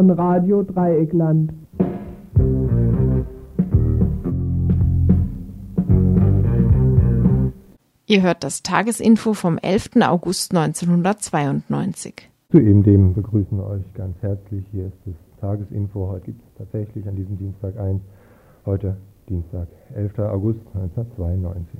von Radio Dreieckland. Ihr hört das Tagesinfo vom 11. August 1992. Zu eben dem begrüßen wir euch ganz herzlich. Hier ist das Tagesinfo. Heute gibt es tatsächlich an diesem Dienstag eins. Heute Dienstag, 11. August 1992.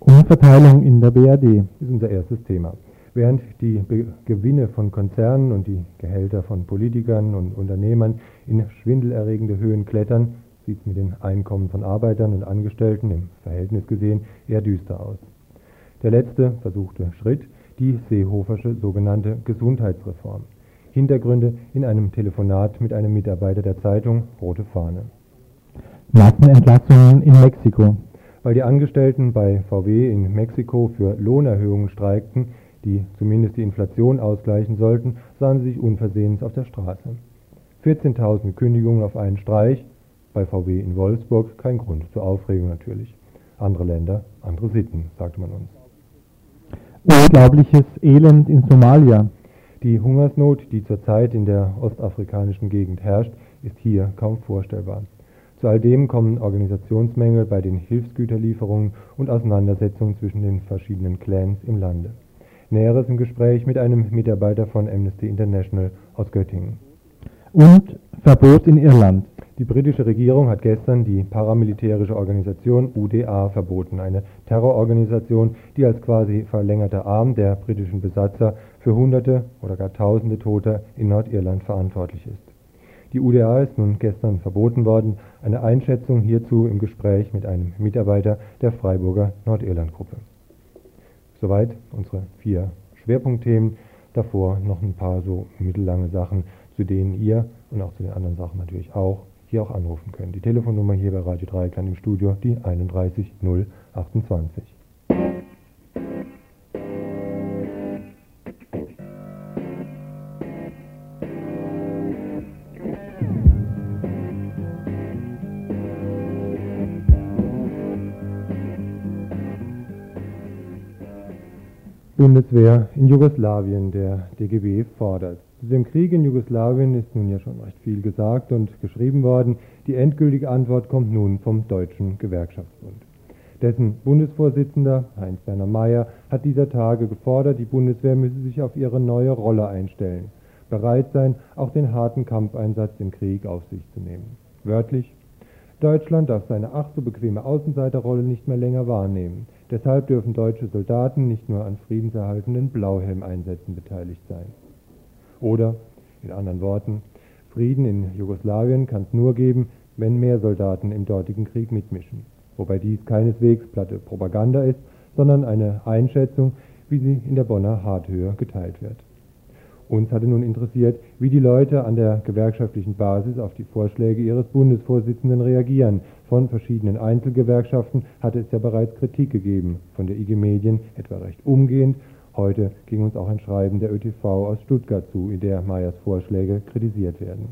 Umverteilung in der BRD ist unser erstes Thema. Während die Be Gewinne von Konzernen und die Gehälter von Politikern und Unternehmern in schwindelerregende Höhen klettern, sieht es mit den Einkommen von Arbeitern und Angestellten im Verhältnis gesehen eher düster aus. Der letzte versuchte Schritt, die Seehofersche sogenannte Gesundheitsreform. Hintergründe in einem Telefonat mit einem Mitarbeiter der Zeitung Rote Fahne. Massenentlassungen in Mexiko. Weil die Angestellten bei VW in Mexiko für Lohnerhöhungen streikten, die zumindest die Inflation ausgleichen sollten, sahen sie sich unversehens auf der Straße. 14.000 Kündigungen auf einen Streich, bei VW in Wolfsburg kein Grund zur Aufregung natürlich. Andere Länder, andere Sitten, sagte man uns. Unglaubliches Elend in Somalia. Die Hungersnot, die zurzeit in der ostafrikanischen Gegend herrscht, ist hier kaum vorstellbar. Zu all dem kommen Organisationsmängel bei den Hilfsgüterlieferungen und Auseinandersetzungen zwischen den verschiedenen Clans im Lande. Näheres im Gespräch mit einem Mitarbeiter von Amnesty International aus Göttingen. Und Verbot in Irland. Die britische Regierung hat gestern die paramilitärische Organisation UDA verboten, eine Terrororganisation, die als quasi verlängerter Arm der britischen Besatzer für Hunderte oder gar Tausende Tote in Nordirland verantwortlich ist. Die UDA ist nun gestern verboten worden. Eine Einschätzung hierzu im Gespräch mit einem Mitarbeiter der Freiburger Nordirland-Gruppe. Soweit unsere vier Schwerpunktthemen. Davor noch ein paar so mittellange Sachen, zu denen ihr und auch zu den anderen Sachen natürlich auch hier auch anrufen könnt. Die Telefonnummer hier bei Radio Dreieckland im Studio, die 31028. Bundeswehr in Jugoslawien, der DGB fordert. Zu dem Krieg in Jugoslawien ist nun ja schon recht viel gesagt und geschrieben worden. Die endgültige Antwort kommt nun vom Deutschen Gewerkschaftsbund. Dessen Bundesvorsitzender Heinz-Werner Mayer hat dieser Tage gefordert, die Bundeswehr müsse sich auf ihre neue Rolle einstellen, bereit sein, auch den harten Kampfeinsatz im Krieg auf sich zu nehmen. Wörtlich, Deutschland darf seine ach so bequeme Außenseiterrolle nicht mehr länger wahrnehmen. Deshalb dürfen deutsche Soldaten nicht nur an friedenserhaltenden Blauhelmeinsätzen beteiligt sein. Oder, in anderen Worten, Frieden in Jugoslawien kann es nur geben, wenn mehr Soldaten im dortigen Krieg mitmischen. Wobei dies keineswegs platte Propaganda ist, sondern eine Einschätzung, wie sie in der Bonner Harthöhe geteilt wird. Uns hatte nun interessiert, wie die Leute an der gewerkschaftlichen Basis auf die Vorschläge ihres Bundesvorsitzenden reagieren. Von verschiedenen Einzelgewerkschaften hatte es ja bereits Kritik gegeben, von der IG Medien etwa recht umgehend. Heute ging uns auch ein Schreiben der ÖTV aus Stuttgart zu, in der Meyers Vorschläge kritisiert werden.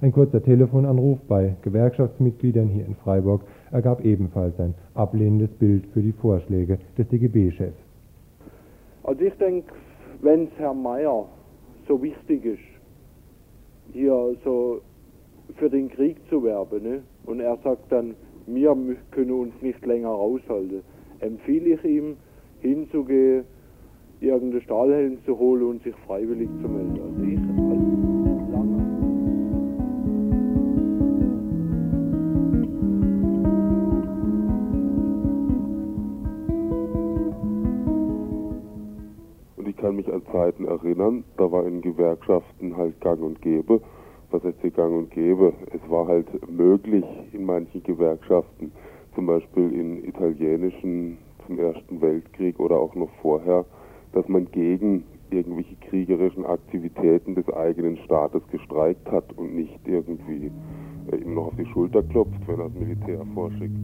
Ein kurzer Telefonanruf bei Gewerkschaftsmitgliedern hier in Freiburg ergab ebenfalls ein ablehnendes Bild für die Vorschläge des DGB-Chefs. Also ich denke, wenn es Herr Mayer so wichtig ist, hier so für den Krieg zu werben. Ne? Und er sagt dann, wir können uns nicht länger aushalten. Empfehle ich ihm, hinzugehen, irgendeinen Stahlhelm zu holen und sich freiwillig zu melden. Also ich kann mich an Zeiten erinnern, da war in Gewerkschaften halt gang und gäbe. Was heißt hier gang und gäbe? Es war halt möglich in manchen Gewerkschaften, zum Beispiel in italienischen zum Ersten Weltkrieg oder auch noch vorher, dass man gegen irgendwelche kriegerischen Aktivitäten des eigenen Staates gestreikt hat und nicht irgendwie äh, ihm noch auf die Schulter klopft, wenn er das Militär vorschickt.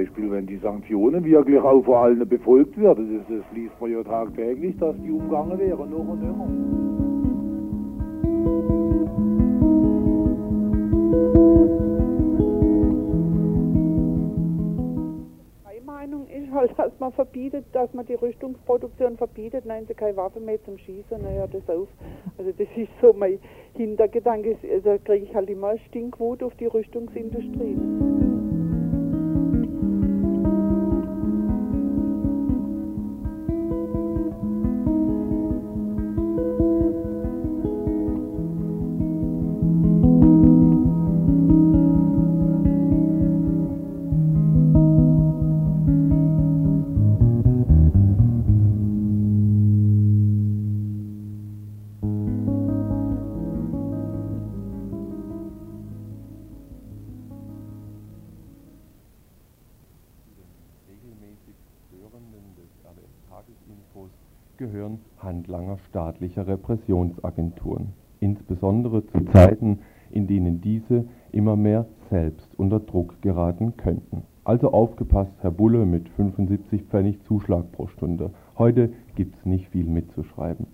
Beispiel, wenn die Sanktionen wirklich auch vor allen befolgt werden. Das, das liest man ja tagtäglich, dass die umgangen wären, noch und immer. Meinung ist halt, dass man verbietet, dass man die Rüstungsproduktion verbietet, nein, sie keine Waffen mehr zum Schießen, naja, das auf. Also das ist so mein Hintergedanke, da kriege ich halt immer Stinkwut auf die Rüstungsindustrie. Staatlicher Repressionsagenturen, insbesondere zu Zeiten, in denen diese immer mehr selbst unter Druck geraten könnten. Also aufgepasst, Herr Bulle mit 75 Pfennig Zuschlag pro Stunde. Heute gibt's nicht viel mitzuschreiben.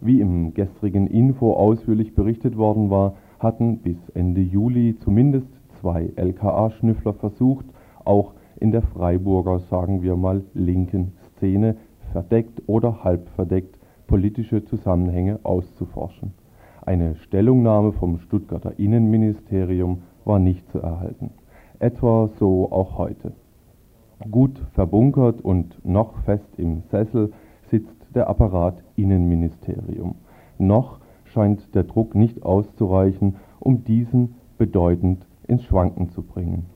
Wie im gestrigen Info ausführlich berichtet worden war, hatten bis Ende Juli zumindest zwei LKA-Schnüffler versucht, auch in der Freiburger, sagen wir mal, linken Szene verdeckt oder halb verdeckt politische Zusammenhänge auszuforschen. Eine Stellungnahme vom Stuttgarter Innenministerium war nicht zu erhalten. Etwa so auch heute. Gut verbunkert und noch fest im Sessel sitzt der Apparat Innenministerium. Noch scheint der Druck nicht auszureichen, um diesen bedeutend ins Schwanken zu bringen.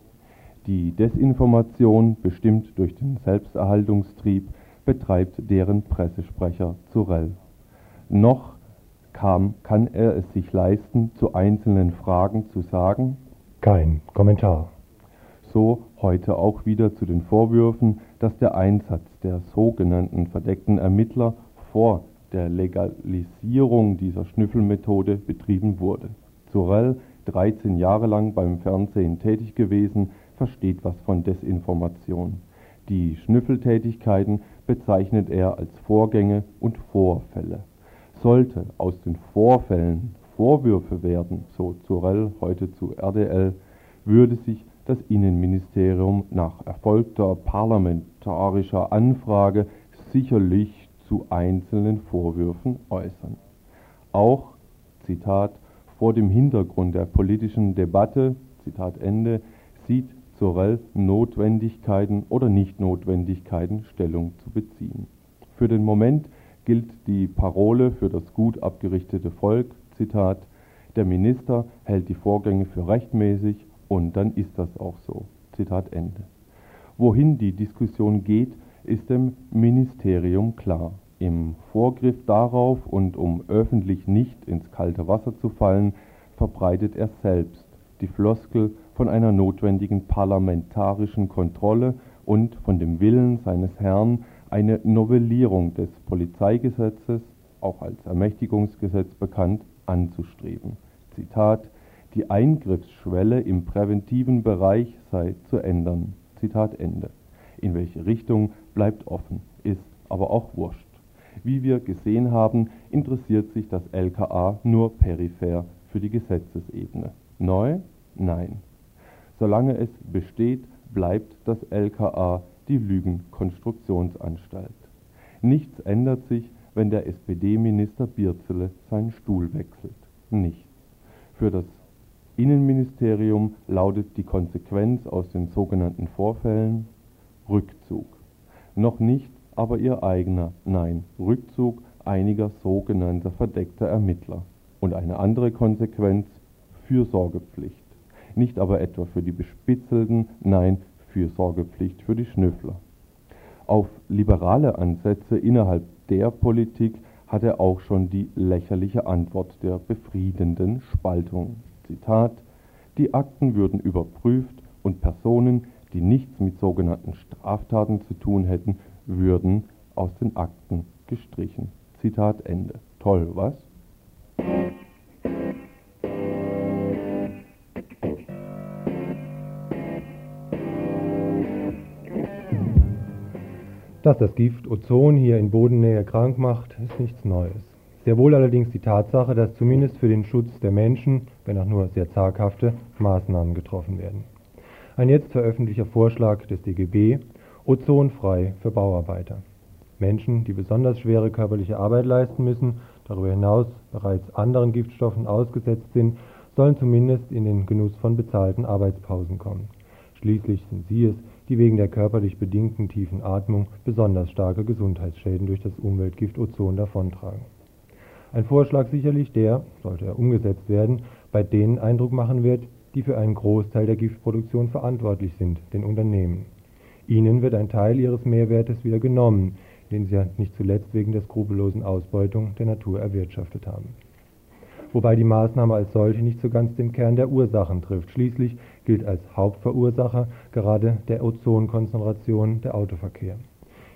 Die Desinformation, bestimmt durch den Selbsterhaltungstrieb, betreibt deren Pressesprecher Zurell. Noch kam, kann er es sich leisten, zu einzelnen Fragen zu sagen? Kein Kommentar. So heute auch wieder zu den Vorwürfen, dass der Einsatz der sogenannten verdeckten Ermittler vor der Legalisierung dieser Schnüffelmethode betrieben wurde. Zurell, 13 Jahre lang beim Fernsehen tätig gewesen, versteht was von Desinformation. Die Schnüffeltätigkeiten bezeichnet er als Vorgänge und Vorfälle. Sollte aus den Vorfällen Vorwürfe werden, so Zurell heute zu RDL, würde sich das Innenministerium nach erfolgter parlamentarischer Anfrage sicherlich zu einzelnen Vorwürfen äußern. Auch, Zitat, vor dem Hintergrund der politischen Debatte, Zitat Ende, sieht Sorel Notwendigkeiten oder Nichtnotwendigkeiten Stellung zu beziehen. Für den Moment gilt die Parole für das gut abgerichtete Volk, Zitat, der Minister hält die Vorgänge für rechtmäßig und dann ist das auch so. Zitat Ende. Wohin die Diskussion geht, ist dem Ministerium klar. Im Vorgriff darauf und um öffentlich nicht ins kalte Wasser zu fallen, verbreitet er selbst die Floskel von einer notwendigen parlamentarischen Kontrolle und von dem Willen seines Herrn, eine Novellierung des Polizeigesetzes, auch als Ermächtigungsgesetz bekannt, anzustreben. Zitat Die Eingriffsschwelle im präventiven Bereich sei zu ändern. Zitat Ende. In welche Richtung bleibt offen, ist aber auch wurscht. Wie wir gesehen haben, interessiert sich das LKA nur peripher für die Gesetzesebene. Neu? Nein. Solange es besteht, bleibt das LKA die Lügenkonstruktionsanstalt. Nichts ändert sich, wenn der SPD-Minister Birzele seinen Stuhl wechselt. Nichts. Für das Innenministerium lautet die Konsequenz aus den sogenannten Vorfällen Rückzug. Noch nicht aber ihr eigener, nein, Rückzug einiger sogenannter verdeckter Ermittler. Und eine andere Konsequenz Fürsorgepflicht nicht aber etwa für die Bespitzelten, nein, Fürsorgepflicht für die Schnüffler. Auf liberale Ansätze innerhalb der Politik hat er auch schon die lächerliche Antwort der befriedenden Spaltung. Zitat Die Akten würden überprüft und Personen, die nichts mit sogenannten Straftaten zu tun hätten, würden aus den Akten gestrichen. Zitat Ende. Toll, was? Dass das Gift Ozon hier in Bodennähe krank macht, ist nichts Neues. Sehr wohl allerdings die Tatsache, dass zumindest für den Schutz der Menschen, wenn auch nur sehr zaghafte, Maßnahmen getroffen werden. Ein jetzt veröffentlichter Vorschlag des DGB, ozonfrei für Bauarbeiter. Menschen, die besonders schwere körperliche Arbeit leisten müssen, darüber hinaus bereits anderen Giftstoffen ausgesetzt sind, sollen zumindest in den Genuss von bezahlten Arbeitspausen kommen. Schließlich sind sie es, die wegen der körperlich bedingten tiefen Atmung besonders starke Gesundheitsschäden durch das Umweltgift Ozon davontragen. Ein Vorschlag sicherlich, der, sollte er umgesetzt werden, bei denen Eindruck machen wird, die für einen Großteil der Giftproduktion verantwortlich sind, den Unternehmen. Ihnen wird ein Teil ihres Mehrwertes wieder genommen, den sie ja nicht zuletzt wegen der skrupellosen Ausbeutung der Natur erwirtschaftet haben wobei die Maßnahme als solche nicht so ganz den Kern der Ursachen trifft. Schließlich gilt als Hauptverursacher gerade der Ozonkonzentration der Autoverkehr.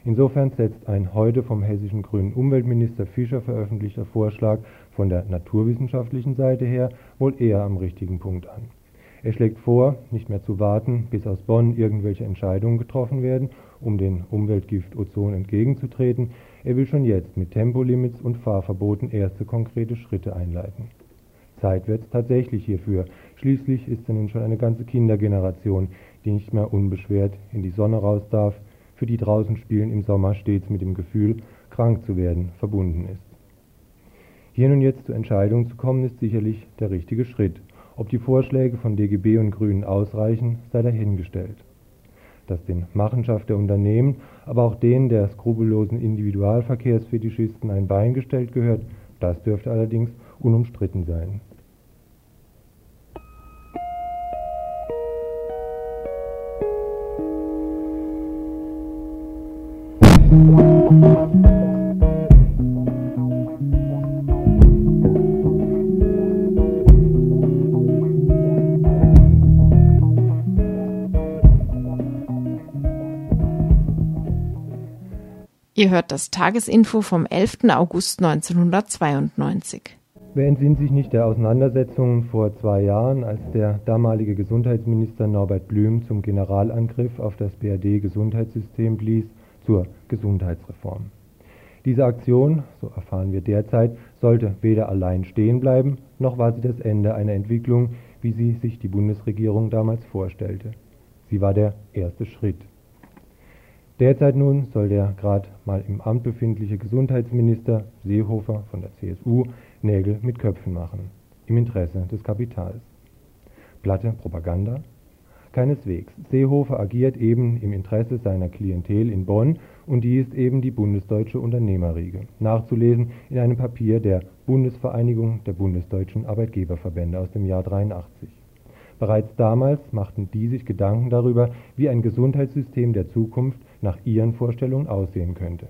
Insofern setzt ein heute vom hessischen grünen Umweltminister Fischer veröffentlichter Vorschlag von der naturwissenschaftlichen Seite her wohl eher am richtigen Punkt an. Er schlägt vor, nicht mehr zu warten, bis aus Bonn irgendwelche Entscheidungen getroffen werden, um den Umweltgift Ozon entgegenzutreten. Er will schon jetzt mit Tempolimits und Fahrverboten erste konkrete Schritte einleiten. Zeit wird tatsächlich hierfür. Schließlich ist ja nun schon eine ganze Kindergeneration, die nicht mehr unbeschwert in die Sonne raus darf, für die draußen spielen im Sommer stets mit dem Gefühl, krank zu werden, verbunden ist. Hier nun jetzt zur Entscheidung zu kommen, ist sicherlich der richtige Schritt. Ob die Vorschläge von DGB und Grünen ausreichen, sei dahingestellt. Dass den Machenschaft der Unternehmen, aber auch denen der skrupellosen Individualverkehrsfetischisten ein Bein gestellt gehört, das dürfte allerdings unumstritten sein. Ihr hört das Tagesinfo vom 11. August 1992. Wer entsinnt sich nicht der Auseinandersetzungen vor zwei Jahren, als der damalige Gesundheitsminister Norbert Blüm zum Generalangriff auf das BRD-Gesundheitssystem blies zur Gesundheitsreform. Diese Aktion, so erfahren wir derzeit, sollte weder allein stehen bleiben, noch war sie das Ende einer Entwicklung, wie sie sich die Bundesregierung damals vorstellte. Sie war der erste Schritt. Derzeit nun soll der gerade mal im Amt befindliche Gesundheitsminister Seehofer von der CSU Nägel mit Köpfen machen, im Interesse des Kapitals. Platte Propaganda? Keineswegs. Seehofer agiert eben im Interesse seiner Klientel in Bonn und die ist eben die bundesdeutsche Unternehmerriege. Nachzulesen in einem Papier der Bundesvereinigung der bundesdeutschen Arbeitgeberverbände aus dem Jahr 83. Bereits damals machten die sich Gedanken darüber, wie ein Gesundheitssystem der Zukunft nach ihren Vorstellungen aussehen könnte.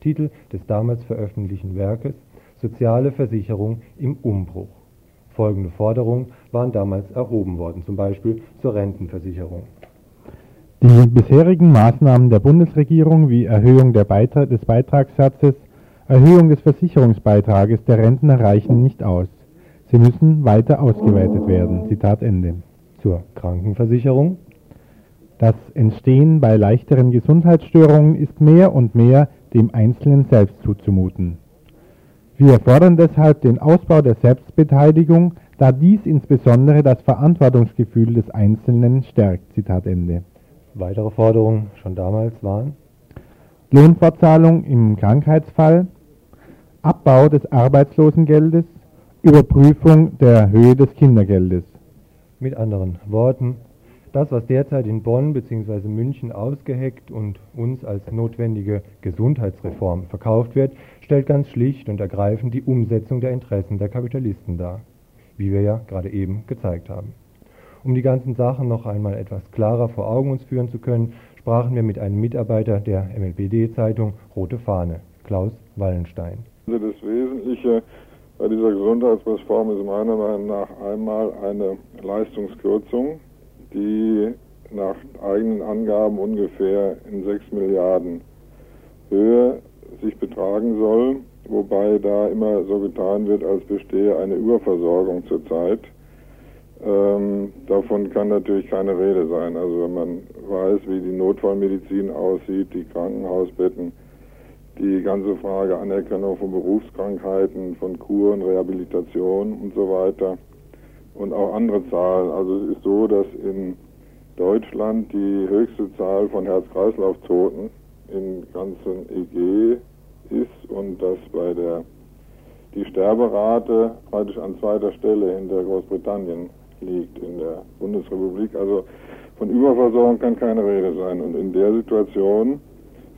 Titel des damals veröffentlichten Werkes Soziale Versicherung im Umbruch. Folgende Forderungen waren damals erhoben worden, zum Beispiel zur Rentenversicherung. Die bisherigen Maßnahmen der Bundesregierung wie Erhöhung Beitra des Beitragssatzes, Erhöhung des Versicherungsbeitrages der Rentner reichen nicht aus. Sie müssen weiter ausgeweitet werden. Zitat Ende. Zur Krankenversicherung das Entstehen bei leichteren Gesundheitsstörungen ist mehr und mehr dem Einzelnen selbst zuzumuten. Wir fordern deshalb den Ausbau der Selbstbeteiligung, da dies insbesondere das Verantwortungsgefühl des Einzelnen stärkt. Zitat Ende. Weitere Forderungen schon damals waren Lohnfortzahlung im Krankheitsfall, Abbau des Arbeitslosengeldes, Überprüfung der Höhe des Kindergeldes. Mit anderen Worten, das, was derzeit in Bonn bzw. München ausgeheckt und uns als notwendige Gesundheitsreform verkauft wird, stellt ganz schlicht und ergreifend die Umsetzung der Interessen der Kapitalisten dar, wie wir ja gerade eben gezeigt haben. Um die ganzen Sachen noch einmal etwas klarer vor Augen uns führen zu können, sprachen wir mit einem Mitarbeiter der MLBD-Zeitung Rote Fahne, Klaus Wallenstein. Das Wesentliche bei dieser Gesundheitsreform ist meiner Meinung nach einmal eine Leistungskürzung die nach eigenen Angaben ungefähr in 6 Milliarden Höhe sich betragen soll, wobei da immer so getan wird, als bestehe eine Überversorgung zurzeit. ähm, davon kann natürlich keine Rede sein. Also wenn man weiß, wie die Notfallmedizin aussieht, die Krankenhausbetten, die ganze Frage Anerkennung von Berufskrankheiten, von Kuren, Rehabilitation und so weiter und auch andere Zahlen. Also es ist so, dass in Deutschland die höchste Zahl von Herz-Kreislauf-Toten im ganzen EG ist und dass bei der die Sterberate praktisch an zweiter Stelle hinter Großbritannien liegt in der Bundesrepublik. Also von Überversorgung kann keine Rede sein. Und in der Situation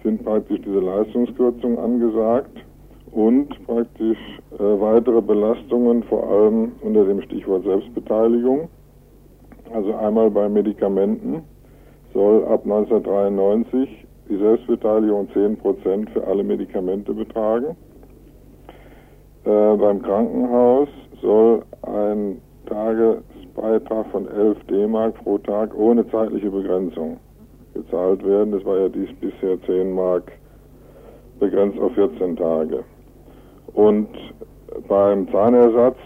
sind praktisch diese Leistungskürzungen angesagt und praktisch äh, weitere Belastungen, vor allem unter dem Stichwort Selbstbeteiligung. Also einmal bei Medikamenten soll ab 1993 die Selbstbeteiligung 10% für alle Medikamente betragen. Äh, beim Krankenhaus soll ein Tagesbeitrag von 11 D-Mark pro Tag ohne zeitliche Begrenzung gezahlt werden. Das war ja dies bisher 10 Mark begrenzt auf 14 Tage. Und beim Zahnersatz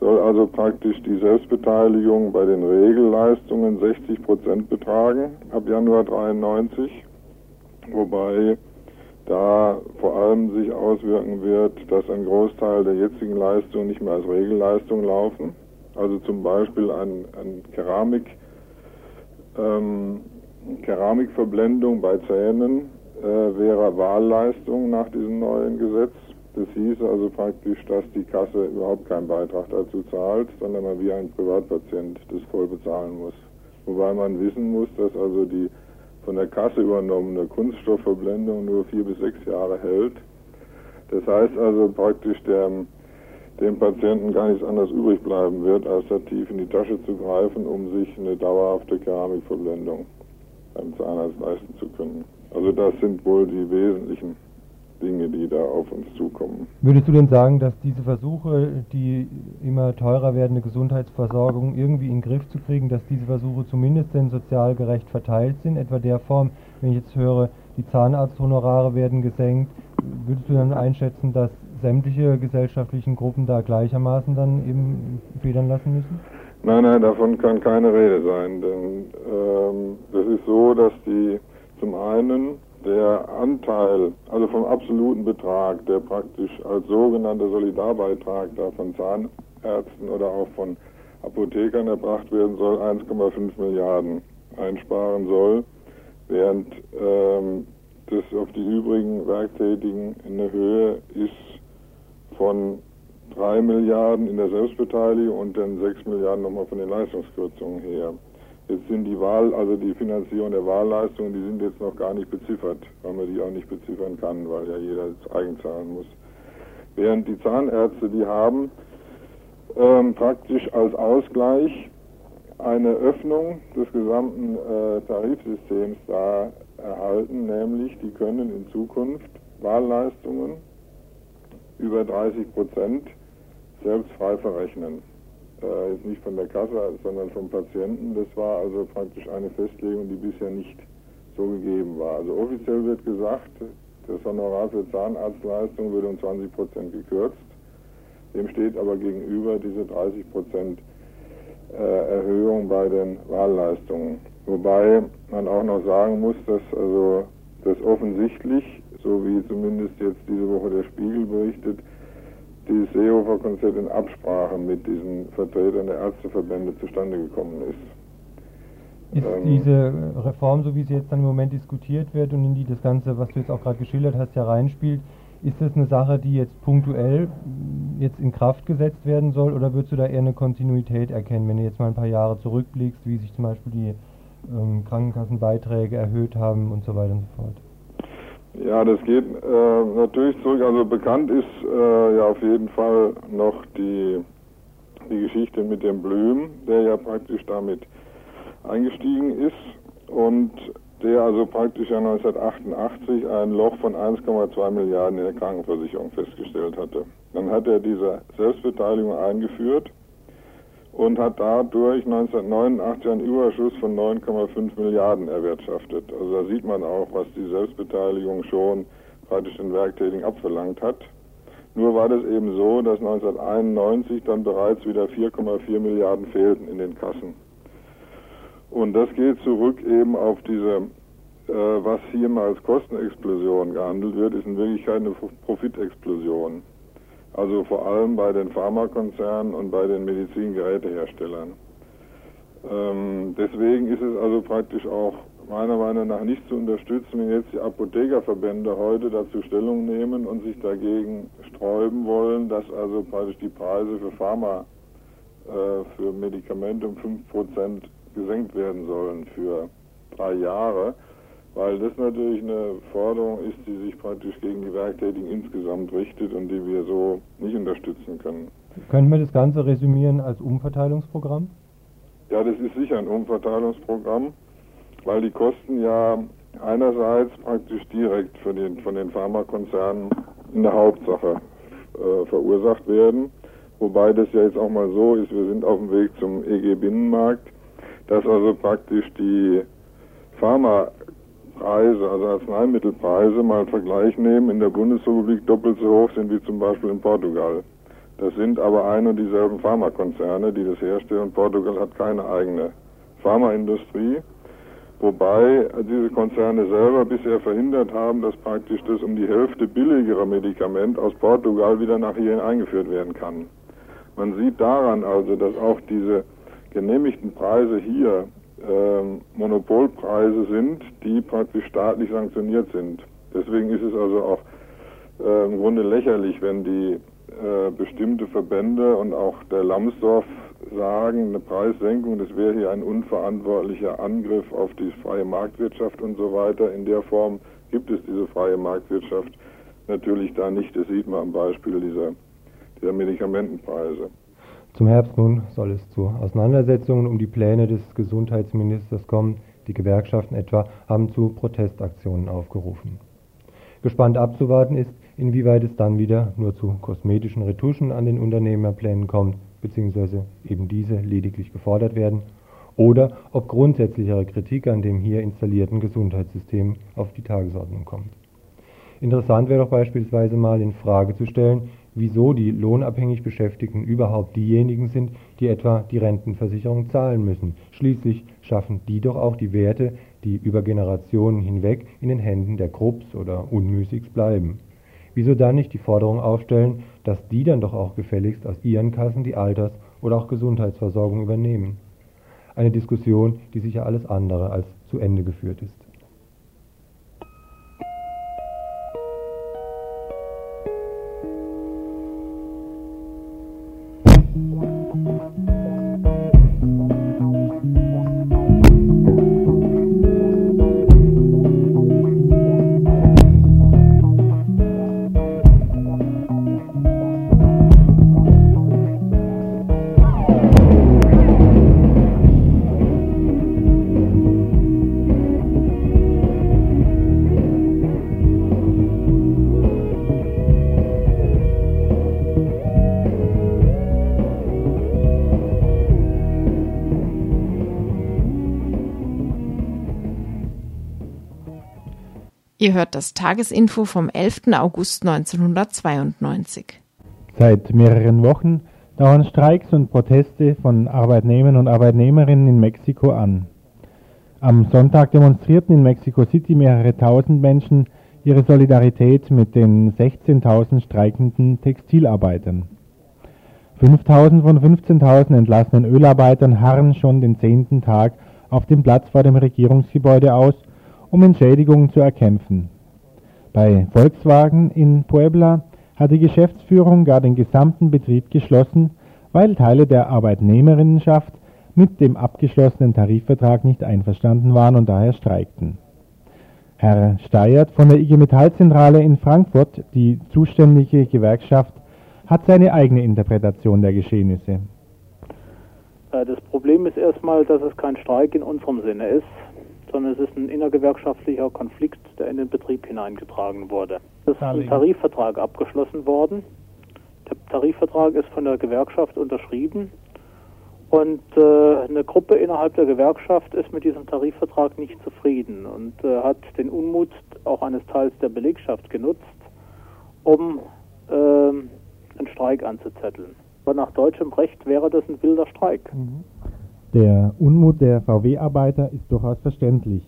soll also praktisch die Selbstbeteiligung bei den Regelleistungen 60 Prozent betragen ab Januar 93, wobei da vor allem sich auswirken wird, dass ein Großteil der jetzigen Leistungen nicht mehr als Regelleistung laufen. Also zum Beispiel an, an Keramik, ähm, Keramikverblendung bei Zähnen äh, wäre Wahlleistung nach diesem neuen Gesetz. Das hieß also praktisch, dass die Kasse überhaupt keinen Beitrag dazu zahlt, sondern man wie ein Privatpatient das voll bezahlen muss. Wobei man wissen muss, dass also die von der Kasse übernommene Kunststoffverblendung nur vier bis sechs Jahre hält. Das heißt also praktisch dem, dem Patienten gar nichts anderes übrig bleiben wird, als da tief in die Tasche zu greifen, um sich eine dauerhafte Keramikverblendung beim Zahnarzt leisten zu können. Also das sind wohl die wesentlichen Dinge, die da auf uns zukommen. Würdest du denn sagen, dass diese Versuche, die immer teurer werdende Gesundheitsversorgung irgendwie in den Griff zu kriegen, dass diese Versuche zumindest denn sozial gerecht verteilt sind? Etwa der Form, wenn ich jetzt höre, die Zahnarzthonorare werden gesenkt, würdest du dann einschätzen, dass sämtliche gesellschaftlichen Gruppen da gleichermaßen dann eben federn lassen müssen? Nein, nein, davon kann keine Rede sein, denn ähm, das ist so, dass die zum einen der Anteil, also vom absoluten Betrag, der praktisch als sogenannter Solidarbeitrag da von Zahnärzten oder auch von Apothekern erbracht werden soll, 1,5 Milliarden einsparen soll, während ähm, das auf die übrigen Werktätigen in der Höhe ist von 3 Milliarden in der Selbstbeteiligung und dann 6 Milliarden nochmal von den Leistungskürzungen her. Jetzt sind die Wahl, also die Finanzierung der Wahlleistungen, die sind jetzt noch gar nicht beziffert, weil man die auch nicht beziffern kann, weil ja jeder jetzt eigen zahlen muss. Während die Zahnärzte, die haben ähm, praktisch als Ausgleich eine Öffnung des gesamten äh, Tarifsystems da erhalten, nämlich die können in Zukunft Wahlleistungen über 30 Prozent selbst frei verrechnen äh, jetzt nicht von der Kasse, sondern vom Patienten. Das war also praktisch eine Festlegung, die bisher nicht so gegeben war. Also offiziell wird gesagt, das Honorar für Zahnarztleistung wird um 20 Prozent gekürzt. Dem steht aber gegenüber diese 30 Prozent äh, Erhöhung bei den Wahlleistungen. Wobei man auch noch sagen muss, dass also das offensichtlich, so wie zumindest jetzt diese Woche der Spiegel berichtet, dieses Seehofer-Konzert in Absprache mit diesen Vertretern der Ärzteverbände zustande gekommen ist. Ist ähm, diese Reform, so wie sie jetzt dann im Moment diskutiert wird und in die das Ganze, was du jetzt auch gerade geschildert hast, ja reinspielt, ist das eine Sache, die jetzt punktuell jetzt in Kraft gesetzt werden soll oder würdest du da eher eine Kontinuität erkennen, wenn du jetzt mal ein paar Jahre zurückblickst, wie sich zum Beispiel die ähm, Krankenkassenbeiträge erhöht haben und so weiter und so fort? Ja, das geht äh, natürlich zurück. Also bekannt ist äh, ja auf jeden Fall noch die, die Geschichte mit dem Blüm, der ja praktisch damit eingestiegen ist und der also praktisch ja 1988 ein Loch von 1,2 Milliarden in der Krankenversicherung festgestellt hatte. Dann hat er diese Selbstbeteiligung eingeführt und hat dadurch 1989 einen Überschuss von 9,5 Milliarden erwirtschaftet. Also da sieht man auch, was die Selbstbeteiligung schon praktisch den Werktätigen abverlangt hat. Nur war das eben so, dass 1991 dann bereits wieder 4,4 Milliarden fehlten in den Kassen. Und das geht zurück eben auf diese, äh, was hier mal als Kostenexplosion gehandelt wird, ist in Wirklichkeit eine Profitexplosion. Also vor allem bei den Pharmakonzernen und bei den Medizingeräteherstellern. Ähm, deswegen ist es also praktisch auch meiner Meinung nach nicht zu unterstützen, wenn jetzt die Apothekerverbände heute dazu Stellung nehmen und sich dagegen sträuben wollen, dass also praktisch die Preise für Pharma, äh, für Medikamente um 5% gesenkt werden sollen für drei Jahre, weil das natürlich eine Forderung ist, die sich praktisch gegen die Werktätigen insgesamt richtet und die wir so nicht unterstützen können. Können wir das Ganze resümieren als Umverteilungsprogramm? Ja, das ist sicher ein Umverteilungsprogramm, weil die Kosten ja einerseits praktisch direkt von den, von den Pharmakonzernen in der Hauptsache äh, verursacht werden. Wobei das ja jetzt auch mal so ist, wir sind auf dem Weg zum EG-Binnenmarkt, dass also praktisch die Pharmapreise, also Arzneimittelpreise, mal Vergleich nehmen, in der Bundesrepublik doppelt so hoch sind wie zum Beispiel in Portugal. Das sind aber ein und dieselben Pharmakonzerne, die das herstellen. Portugal hat keine eigene Pharmaindustrie, wobei diese Konzerne selber bisher verhindert haben, dass praktisch das um die Hälfte billigere Medikament aus Portugal wieder nach hierhin eingeführt werden kann. Man sieht daran also, dass auch diese genehmigten Preise hier Monopolpreise sind, die praktisch staatlich sanktioniert sind. Deswegen ist es also auch äh, im Grunde lächerlich, wenn die äh, bestimmte Verbände und auch der Lambsdorff sagen, eine Preissenkung, das wäre hier ein unverantwortlicher Angriff auf die freie Marktwirtschaft und so weiter. In der Form gibt es diese freie Marktwirtschaft natürlich da nicht. Das sieht man am Beispiel dieser, dieser Medikamentenpreise. Zum Herbst nun soll es zu Auseinandersetzungen um die Pläne des Gesundheitsministers kommen. Die Gewerkschaften etwa haben zu Protestaktionen aufgerufen. Gespannt abzuwarten ist, inwieweit es dann wieder nur zu kosmetischen Retuschen an den Unternehmerplänen kommt, beziehungsweise eben diese lediglich gefordert werden, oder ob grundsätzlichere Kritik an dem hier installierten Gesundheitssystem auf die Tagesordnung kommt. Interessant wäre doch beispielsweise mal in Frage zu stellen, wieso die lohnabhängig Beschäftigten überhaupt diejenigen sind, die etwa die Rentenversicherung zahlen müssen. Schließlich schaffen die doch auch die Werte, die über Generationen hinweg in den Händen der Krupps oder Unmüßigs bleiben. Wieso dann nicht die Forderung aufstellen, dass die dann doch auch gefälligst aus ihren Kassen die Alters- oder auch Gesundheitsversorgung übernehmen? Eine Diskussion, die sicher alles andere als zu Ende geführt ist. Hört das Tagesinfo vom 11. August 1992. Seit mehreren Wochen dauern Streiks und Proteste von Arbeitnehmern und Arbeitnehmerinnen in Mexiko an. Am Sonntag demonstrierten in Mexico City mehrere tausend Menschen ihre Solidarität mit den 16.000 streikenden Textilarbeitern. 5.000 von 15.000 entlassenen Ölarbeitern harren schon den zehnten Tag auf dem Platz vor dem Regierungsgebäude aus um Entschädigungen zu erkämpfen. Bei Volkswagen in Puebla hat die Geschäftsführung gar den gesamten Betrieb geschlossen, weil Teile der Arbeitnehmerinnenschaft mit dem abgeschlossenen Tarifvertrag nicht einverstanden waren und daher streikten. Herr Steyert von der IG Metallzentrale in Frankfurt, die zuständige Gewerkschaft, hat seine eigene Interpretation der Geschehnisse. Äh, das Problem ist erstmal, dass es kein Streik in unserem Sinne ist sondern es ist ein innergewerkschaftlicher Konflikt, der in den Betrieb hineingetragen wurde. Es ist ein Tarifvertrag abgeschlossen worden. Der Tarifvertrag ist von der Gewerkschaft unterschrieben und äh, eine Gruppe innerhalb der Gewerkschaft ist mit diesem Tarifvertrag nicht zufrieden und äh, hat den Unmut auch eines Teils der Belegschaft genutzt, um äh, einen Streik anzuzetteln. Aber nach deutschem Recht wäre das ein wilder Streik. Der Unmut der VW-Arbeiter ist durchaus verständlich.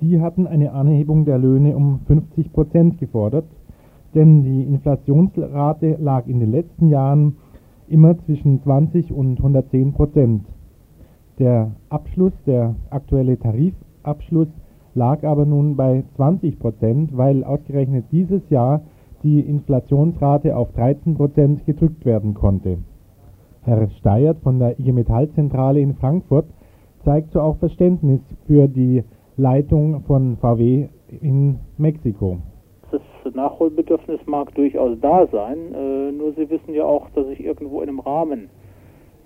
Sie hatten eine Anhebung der Löhne um 50 Prozent gefordert, denn die Inflationsrate lag in den letzten Jahren immer zwischen 20 und 110 Prozent. Der Abschluss, der aktuelle Tarifabschluss, lag aber nun bei 20 Prozent, weil ausgerechnet dieses Jahr die Inflationsrate auf 13 Prozent gedrückt werden konnte. Herr Steyert von der IG Metall-Zentrale in Frankfurt zeigt so auch Verständnis für die Leitung von VW in Mexiko. Das Nachholbedürfnis mag durchaus da sein, äh, nur Sie wissen ja auch, dass ich irgendwo in einem Rahmen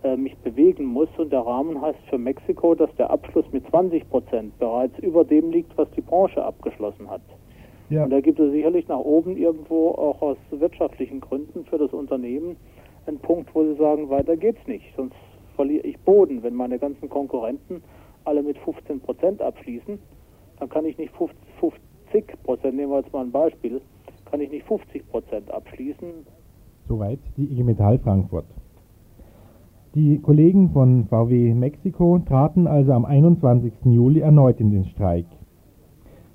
äh, mich bewegen muss und der Rahmen heißt für Mexiko, dass der Abschluss mit 20 Prozent bereits über dem liegt, was die Branche abgeschlossen hat. Ja. Und da gibt es sicherlich nach oben irgendwo auch aus wirtschaftlichen Gründen für das Unternehmen einen Punkt, wo sie sagen, weiter geht's nicht, sonst verliere ich Boden. Wenn meine ganzen Konkurrenten alle mit 15 Prozent abschließen, dann kann ich nicht 50 Prozent, nehmen wir jetzt mal ein Beispiel, kann ich nicht 50 Prozent abschließen. Soweit die IG Metall Frankfurt. Die Kollegen von VW Mexiko traten also am 21. Juli erneut in den Streik.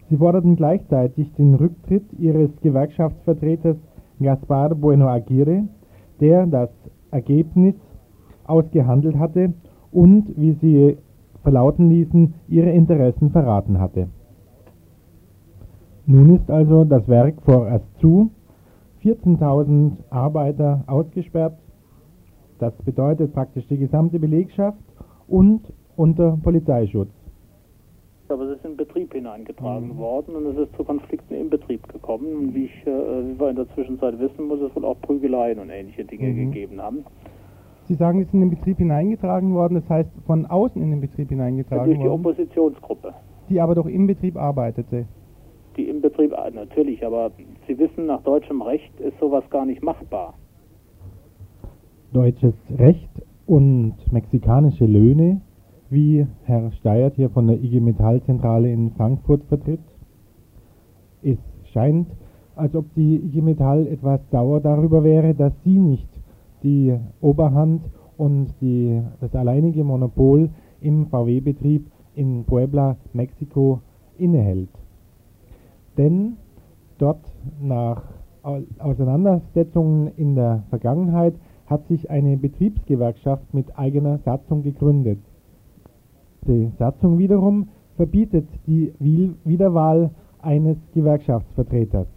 Sie forderten gleichzeitig den Rücktritt ihres Gewerkschaftsvertreters Gaspar Bueno Aguirre, der das Ergebnis ausgehandelt hatte und, wie sie verlauten ließen, ihre Interessen verraten hatte. Nun ist also das Werk vorerst zu, 14.000 Arbeiter ausgesperrt, das bedeutet praktisch die gesamte Belegschaft und unter Polizeischutz. Aber es ist in Betrieb hineingetragen worden und es ist zu Konflikten im Betrieb gekommen. Und wie, ich, äh, wie wir in der Zwischenzeit wissen, muss es wohl auch Prügeleien und ähnliche Dinge Mhm. gegeben haben. Sie sagen, es ist in den Betrieb hineingetragen worden, das heißt von außen in den Betrieb hineingetragen Durch die worden, Oppositionsgruppe, die aber doch im Betrieb arbeitete. die im Betrieb, ah, natürlich, aber Sie wissen, nach deutschem Recht ist sowas gar nicht machbar. Deutsches Recht und mexikanische Löhne, wie Herr Steyert hier von der IG Metall-Zentrale in Frankfurt vertritt. Es scheint, als ob die IG Metall etwas sauer darüber wäre, dass sie nicht die Oberhand und die, das alleinige Monopol im VW-Betrieb in Puebla, Mexiko, innehält. Denn dort nach Au- Auseinandersetzungen in der Vergangenheit hat sich eine Betriebsgewerkschaft mit eigener Satzung gegründet. Die Satzung wiederum verbietet die Wiederwahl eines Gewerkschaftsvertreters.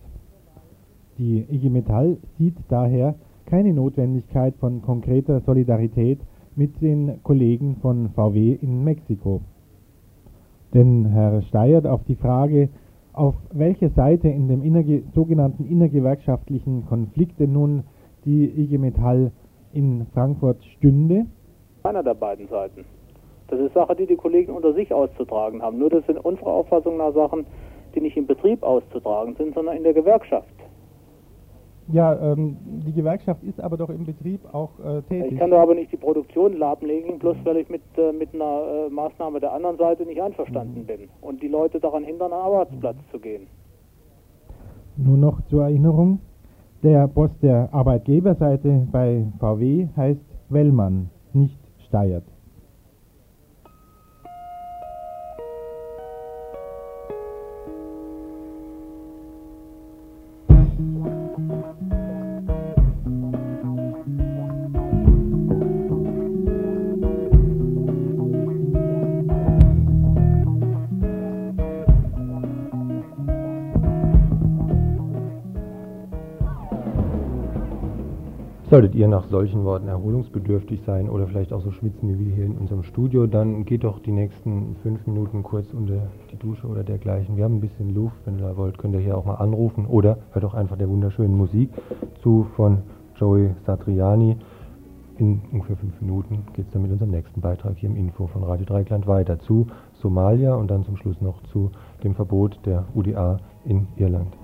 Die IG Metall sieht daher keine Notwendigkeit von konkreter Solidarität mit den Kollegen von VW in Mexiko. Denn Herr Steyert auf die Frage, auf welcher Seite in dem innerge sogenannten innergewerkschaftlichen Konflikte nun die IG Metall in Frankfurt stünde, Keiner der beiden Seiten. Das ist Sache, die die Kollegen unter sich auszutragen haben. Nur das sind unserer Auffassung nach Sachen, die nicht im Betrieb auszutragen sind, sondern in der Gewerkschaft. Ja, ähm, die Gewerkschaft ist aber doch im Betrieb auch äh, tätig. Ich kann da aber nicht die Produktion lahmlegen, bloß weil ich mit, äh, mit einer äh, Maßnahme der anderen Seite nicht einverstanden bin und die Leute daran hindern, an den Arbeitsplatz zu gehen. Nur noch zur Erinnerung, der Boss der Arbeitgeberseite bei VW heißt Wellmann, nicht Steyert. Solltet ihr nach solchen Worten erholungsbedürftig sein oder vielleicht auch so schwitzen wie wir hier in unserem Studio, dann geht doch die nächsten fünf Minuten kurz unter die Dusche oder dergleichen. Wir haben ein bisschen Luft, wenn ihr da wollt, könnt ihr hier auch mal anrufen oder hört auch einfach der wunderschönen Musik zu von Joey Satriani. In ungefähr fünf Minuten geht es dann mit unserem nächsten Beitrag hier im Info von Radio Dreikland weiter zu Somalia und dann zum Schluss noch zu dem Verbot der UDA in Irland.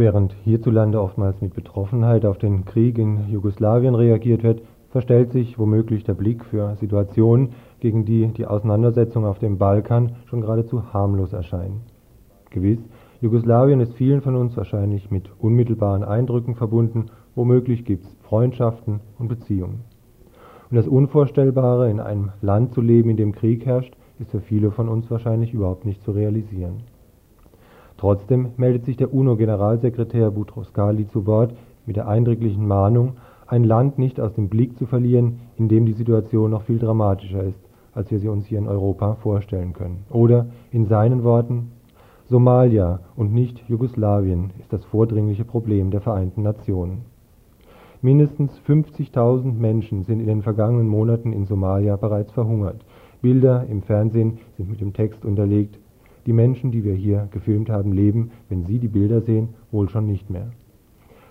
Während hierzulande oftmals mit Betroffenheit auf den Krieg in Jugoslawien reagiert wird, verstellt sich womöglich der Blick für Situationen, gegen die die Auseinandersetzungen auf dem Balkan schon geradezu harmlos erscheinen. Gewiss, Jugoslawien ist vielen von uns wahrscheinlich mit unmittelbaren Eindrücken verbunden, womöglich gibt es Freundschaften und Beziehungen. Und das Unvorstellbare, in einem Land zu leben, in dem Krieg herrscht, ist für viele von uns wahrscheinlich überhaupt nicht zu realisieren. Trotzdem meldet sich der UNO-Generalsekretär Boutros Ghali zu Wort mit der eindrücklichen Mahnung, ein Land nicht aus dem Blick zu verlieren, in dem die Situation noch viel dramatischer ist, als wir sie uns hier in Europa vorstellen können. Oder in seinen Worten, Somalia und nicht Jugoslawien ist das vordringliche Problem der Vereinten Nationen. Mindestens 50.000 Menschen sind in den vergangenen Monaten in Somalia bereits verhungert. Bilder im Fernsehen sind mit dem Text unterlegt, die Menschen, die wir hier gefilmt haben, leben, wenn sie die Bilder sehen, wohl schon nicht mehr.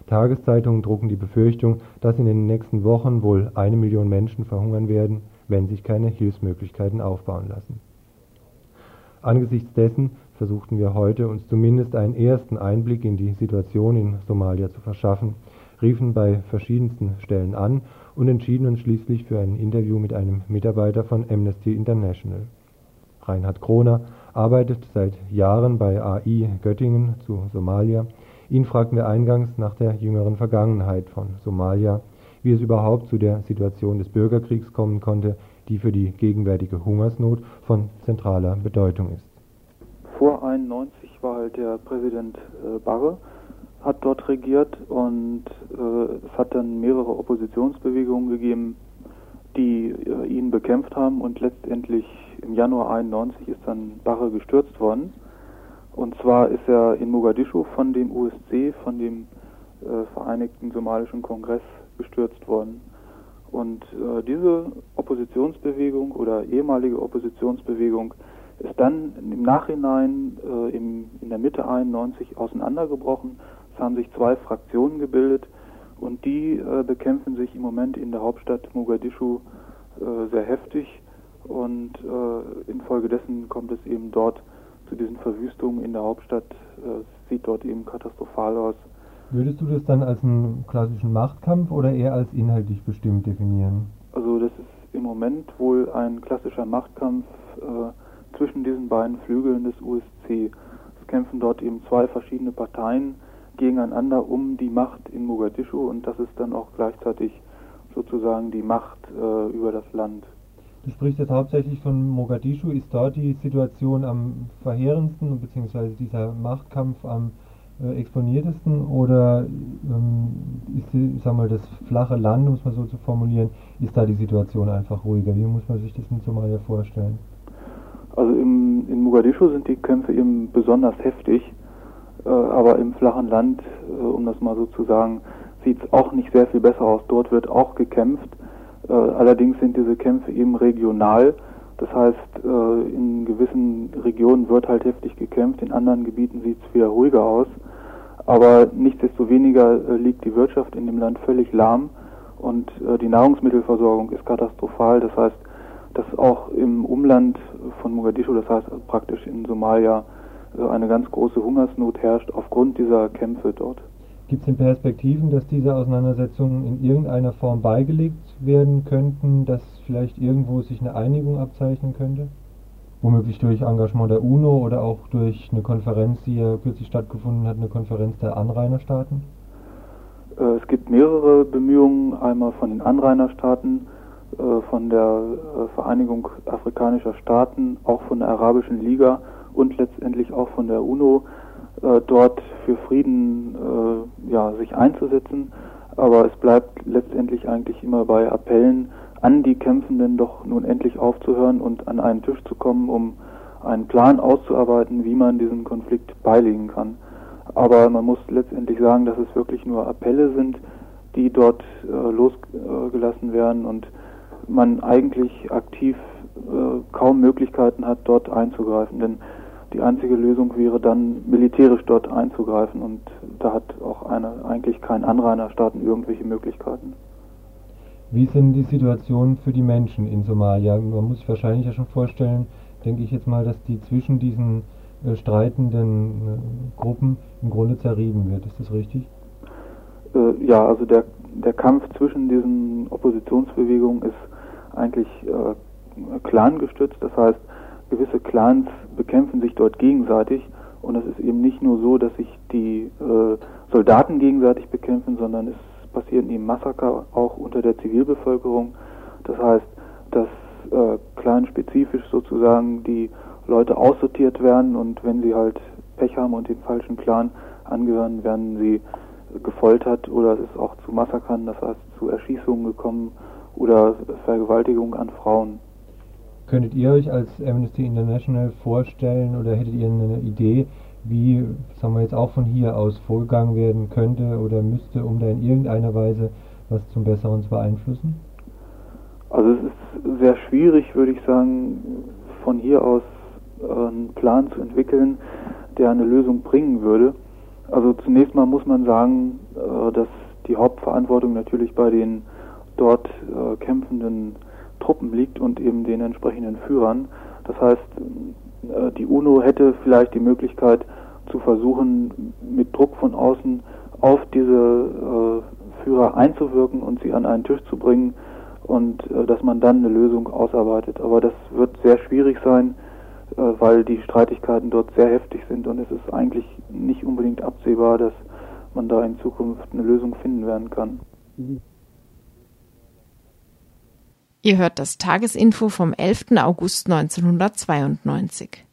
Tageszeitungen drucken die Befürchtung, dass in den nächsten Wochen wohl eine Million Menschen verhungern werden, wenn sich keine Hilfsmöglichkeiten aufbauen lassen. Angesichts dessen versuchten wir heute, uns zumindest einen ersten Einblick in die Situation in Somalia zu verschaffen, riefen bei verschiedensten Stellen an und entschieden uns schließlich für ein Interview mit einem Mitarbeiter von Amnesty International. Reinhard Kroner arbeitet seit Jahren bei AI Göttingen zu Somalia Ihn fragten wir eingangs nach der jüngeren Vergangenheit von Somalia, wie es überhaupt zu der Situation des Bürgerkriegs kommen konnte, die für die gegenwärtige Hungersnot von zentraler Bedeutung ist. Vor 91 war halt der Präsident äh, Barre, hat dort regiert und äh, es hat dann mehrere Oppositionsbewegungen gegeben, die äh, ihn bekämpft haben und letztendlich im Januar 91 ist dann Barre gestürzt worden. Und zwar ist er in Mogadischu von dem USC, von dem äh, Vereinigten Somalischen Kongress, gestürzt worden. Und äh, diese Oppositionsbewegung oder ehemalige Oppositionsbewegung ist dann im Nachhinein äh, im, in der Mitte 91 auseinandergebrochen. Es haben sich zwei Fraktionen gebildet und die äh, bekämpfen sich im Moment in der Hauptstadt Mogadischu äh, sehr heftig und äh, infolgedessen kommt es eben dort zu diesen Verwüstungen in der Hauptstadt äh, sieht dort eben katastrophal aus. Würdest du das dann als einen klassischen Machtkampf oder eher als inhaltlich bestimmt definieren? Also das ist im Moment wohl ein klassischer Machtkampf äh, zwischen diesen beiden Flügeln des USC. Es kämpfen dort eben zwei verschiedene Parteien gegeneinander um die Macht in Mogadischu und das ist dann auch gleichzeitig sozusagen die Macht äh, über das Land. Du sprichst jetzt hauptsächlich von Mogadischu. Ist dort die Situation am verheerendsten, beziehungsweise dieser Machtkampf am äh, exponiertesten? Oder ähm, ist sag mal, das flache Land, um es mal so zu formulieren, ist da die Situation einfach ruhiger? Wie muss man sich das in Somalia vorstellen? Also im, in Mogadischu sind die Kämpfe eben besonders heftig, aber im flachen Land, äh, um das mal so zu sagen, sieht es auch nicht sehr viel besser aus. Dort wird auch gekämpft äh, allerdings sind diese Kämpfe eben regional. Das heißt, äh, in gewissen Regionen wird halt heftig gekämpft, in anderen Gebieten sieht es wieder ruhiger aus. Aber nichtsdestoweniger äh, liegt die Wirtschaft in dem Land völlig lahm und die Nahrungsmittelversorgung ist katastrophal. Das heißt, dass auch im Umland von Mogadischu, das heißt praktisch in Somalia, eine ganz große Hungersnot herrscht aufgrund dieser Kämpfe dort. Gibt es denn Perspektiven, dass diese Auseinandersetzungen in irgendeiner Form beigelegt werden könnten, dass vielleicht irgendwo sich eine Einigung abzeichnen könnte? Womöglich durch Engagement der UNO oder auch durch eine Konferenz, die ja kürzlich stattgefunden hat, eine Konferenz der Anrainerstaaten? Äh, es gibt mehrere Bemühungen, einmal von den Anrainerstaaten, äh, von der äh, Vereinigung afrikanischer Staaten, auch von der Arabischen Liga und letztendlich auch von der UNO äh, dort für Frieden äh, ja, sich einzusetzen. Aber es bleibt letztendlich eigentlich immer bei Appellen an die Kämpfenden doch nun endlich aufzuhören und an einen Tisch zu kommen, um einen Plan auszuarbeiten, wie man diesen Konflikt beilegen kann. Aber man muss letztendlich sagen, dass es wirklich nur Appelle sind, die dort äh, losgelassen werden und man eigentlich aktiv äh, kaum Möglichkeiten hat, dort einzugreifen. Denn die einzige Lösung wäre dann militärisch dort einzugreifen und da hat auch eine, eigentlich kein Anrainerstaaten irgendwelche Möglichkeiten. Wie sind die Situationen für die Menschen in Somalia? Man muss sich wahrscheinlich ja schon vorstellen, denke ich jetzt mal, dass die zwischen diesen äh, streitenden äh, Gruppen im Grunde zerrieben wird. Ist das richtig? Äh, ja, also der, der Kampf zwischen diesen Oppositionsbewegungen ist eigentlich äh, clangestützt. Das heißt, gewisse Clans bekämpfen sich dort gegenseitig und es ist eben nicht nur so, dass sich die äh, Soldaten gegenseitig bekämpfen, sondern es passieren eben Massaker auch unter der Zivilbevölkerung. Das heißt, dass äh, clanspezifisch sozusagen die Leute aussortiert werden und wenn sie halt Pech haben und dem falschen Clan angehören, werden sie gefoltert oder es ist auch zu Massakern, das heißt zu Erschießungen gekommen oder Vergewaltigungen an Frauen. Könntet ihr euch als Amnesty International vorstellen oder hättet ihr eine Idee, wie, sagen wir jetzt auch von hier aus vorgegangen werden könnte oder müsste, um da in irgendeiner Weise was zum Besseren zu beeinflussen? Also es ist sehr schwierig, würde ich sagen, von hier aus äh, einen Plan zu entwickeln, der eine Lösung bringen würde. Also zunächst mal muss man sagen, äh, dass die Hauptverantwortung natürlich bei den dort äh, kämpfenden Truppen liegt und eben den entsprechenden Führern. Das heißt, äh, die UNO hätte vielleicht die Möglichkeit zu versuchen, mit Druck von außen auf diese äh, Führer einzuwirken und sie an einen Tisch zu bringen und äh, dass man dann eine Lösung ausarbeitet. Aber das wird sehr schwierig sein, weil die Streitigkeiten dort sehr heftig sind und es ist eigentlich nicht unbedingt absehbar, dass man da in Zukunft eine Lösung finden werden kann. Mhm. Ihr hört das Tagesinfo vom 11. August 1992.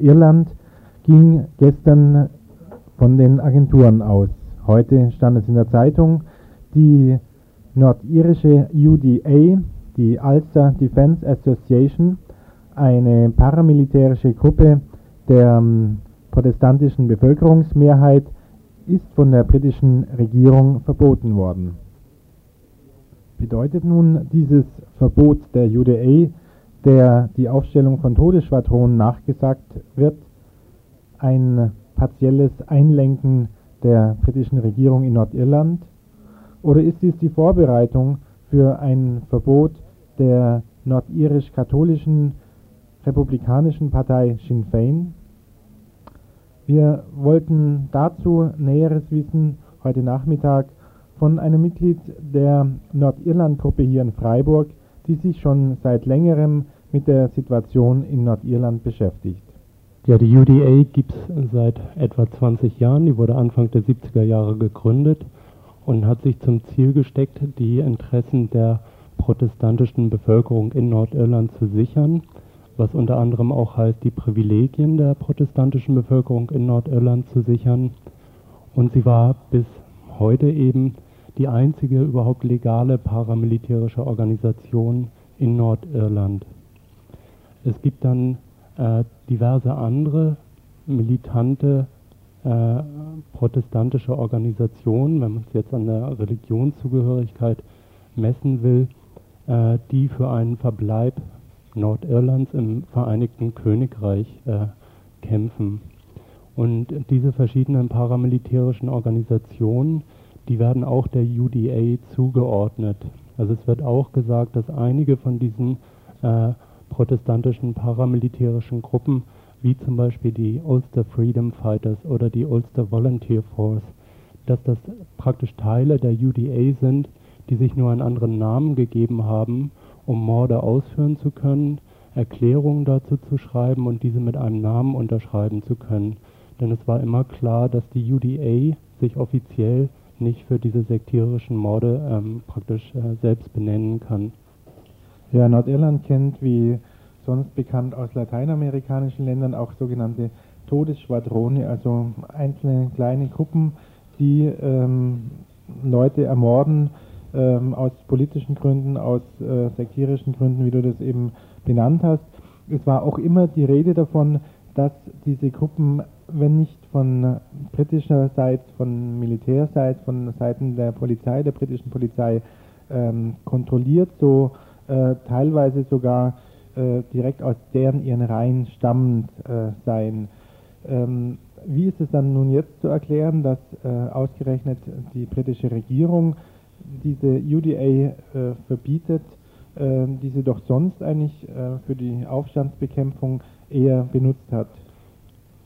in Nordirland ging gestern von den Agenturen aus. Heute stand es in der Zeitung, die nordirische UDA, die Ulster Defence Association, eine paramilitärische Gruppe der ähm, protestantischen Bevölkerungsmehrheit, ist von der britischen Regierung verboten worden. Bedeutet nun dieses Verbot der UDA, der die Aufstellung von Todesschwadronen nachgesagt wird, ein partielles Einlenken der britischen Regierung in Nordirland? Oder ist dies die Vorbereitung für ein Verbot der nordirisch-katholischen republikanischen Partei Sinn Fein? Wir wollten dazu Näheres wissen heute Nachmittag von einem Mitglied der Nordirland-Gruppe hier in Freiburg, die sich schon seit längerem mit der Situation in Nordirland beschäftigt. Ja, die UDA gibt es seit etwa 20 Jahren. Die wurde Anfang der 70er Jahre gegründet und hat sich zum Ziel gesteckt, die Interessen der protestantischen Bevölkerung in Nordirland zu sichern, was unter anderem auch heißt, die Privilegien der protestantischen Bevölkerung in Nordirland zu sichern. Und sie war bis heute eben die einzige überhaupt legale paramilitärische Organisation in Nordirland. Es gibt dann äh, diverse andere militante äh, protestantische Organisationen, wenn man es jetzt an der Religionszugehörigkeit messen will, äh, die für einen Verbleib Nordirlands im Vereinigten Königreich äh, kämpfen. Und diese verschiedenen paramilitärischen Organisationen, die werden auch der UDA zugeordnet. Also es wird auch gesagt, dass einige von diesen äh, protestantischen paramilitärischen Gruppen, wie zum Beispiel die Ulster Freedom Fighters oder die Ulster Volunteer Force, dass das praktisch Teile der UDA sind, die sich nur einen anderen Namen gegeben haben, um Morde ausführen zu können, Erklärungen dazu zu schreiben und diese mit einem Namen unterschreiben zu können. Denn es war immer klar, dass die UDA sich offiziell nicht für diese sektierischen Morde ähm, praktisch äh, selbst benennen kann. Ja, Nordirland kennt wie sonst bekannt aus lateinamerikanischen Ländern auch sogenannte Todesschwadrone, also einzelne kleine Gruppen, die ähm, Leute ermorden ähm, aus politischen Gründen, aus äh, sektierischen Gründen, wie du das eben benannt hast. Es war auch immer die Rede davon, dass diese Gruppen, wenn nicht von britischer Seite, von Militärseite, von Seiten der Polizei, der britischen Polizei ähm, kontrolliert, so äh, teilweise sogar äh, direkt aus deren ihren Reihen stammend äh, seien. Ähm, wie ist es dann nun jetzt zu erklären, dass äh, ausgerechnet die britische Regierung diese UDA äh, verbietet, äh, die sie doch sonst eigentlich für die Aufstandsbekämpfung eher benutzt hat?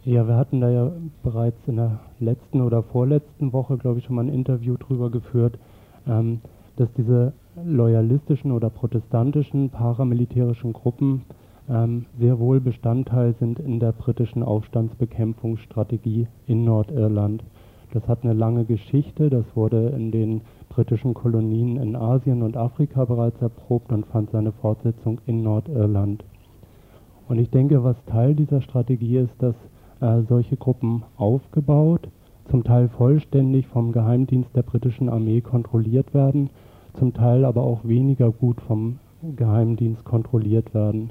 Ja, wir hatten da ja bereits in der letzten oder vorletzten Woche, glaube ich, schon mal ein Interview drüber geführt, ähm, dass diese loyalistischen oder protestantischen paramilitärischen Gruppen ähm, sehr wohl Bestandteil sind in der britischen Aufstandsbekämpfungsstrategie in Nordirland. Das hat eine lange Geschichte, das wurde in den britischen Kolonien in Asien und Afrika bereits erprobt und fand seine Fortsetzung in Nordirland. Und ich denke, was Teil dieser Strategie ist, dass äh, solche Gruppen aufgebaut, zum Teil vollständig vom Geheimdienst der britischen Armee kontrolliert werden, zum Teil aber auch weniger gut vom Geheimdienst kontrolliert werden.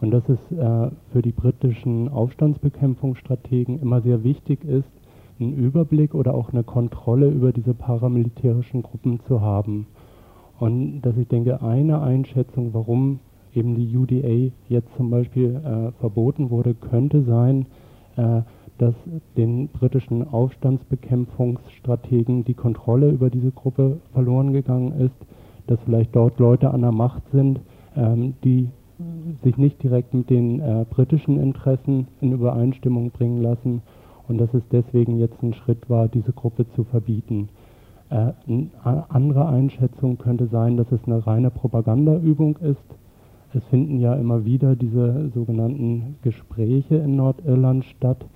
Und dass es äh, für die britischen Aufstandsbekämpfungsstrategen immer sehr wichtig ist, einen Überblick oder auch eine Kontrolle über diese paramilitärischen Gruppen zu haben. Und dass ich denke, eine Einschätzung, warum eben die UDA jetzt zum Beispiel äh, verboten wurde, könnte sein, dass den britischen Aufstandsbekämpfungsstrategen die Kontrolle über diese Gruppe verloren gegangen ist, dass vielleicht dort Leute an der Macht sind, ähm, die sich nicht direkt mit den äh, britischen Interessen in Übereinstimmung bringen lassen und dass es deswegen jetzt ein Schritt war, diese Gruppe zu verbieten. Äh, eine andere Einschätzung könnte sein, dass es eine reine Propagandaübung ist. Es finden ja immer wieder diese sogenannten Gespräche in Nordirland statt,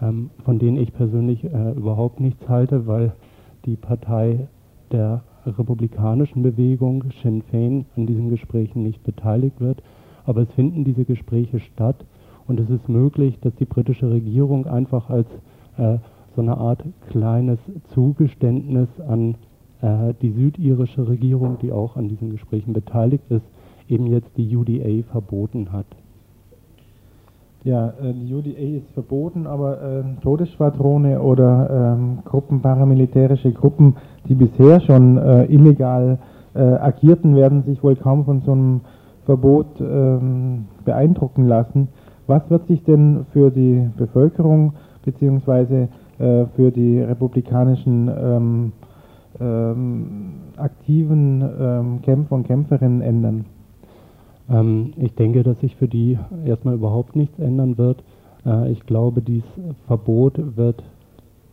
ähm, von denen ich persönlich äh, überhaupt nichts halte, weil die Partei der republikanischen Bewegung Sinn Fein an diesen Gesprächen nicht beteiligt wird. Aber es finden diese Gespräche statt und es ist möglich, dass die britische Regierung einfach als äh, so eine Art kleines Zugeständnis an äh, die südirische Regierung, die auch an diesen Gesprächen beteiligt ist, eben jetzt die UDA verboten hat. Ja, äh, die UDA ist verboten, aber äh, Todesschwadrone oder ähm, Gruppen, paramilitärische Gruppen, die bisher schon äh, illegal äh, agierten, werden sich wohl kaum von so einem Verbot ähm, beeindrucken lassen. Was wird sich denn für die Bevölkerung bzw. Äh, für die republikanischen ähm, ähm, aktiven ähm, Kämpfer und Kämpferinnen ändern? Ähm, ich denke, dass sich für die erstmal überhaupt nichts ändern wird. Äh, ich glaube, dieses Verbot wird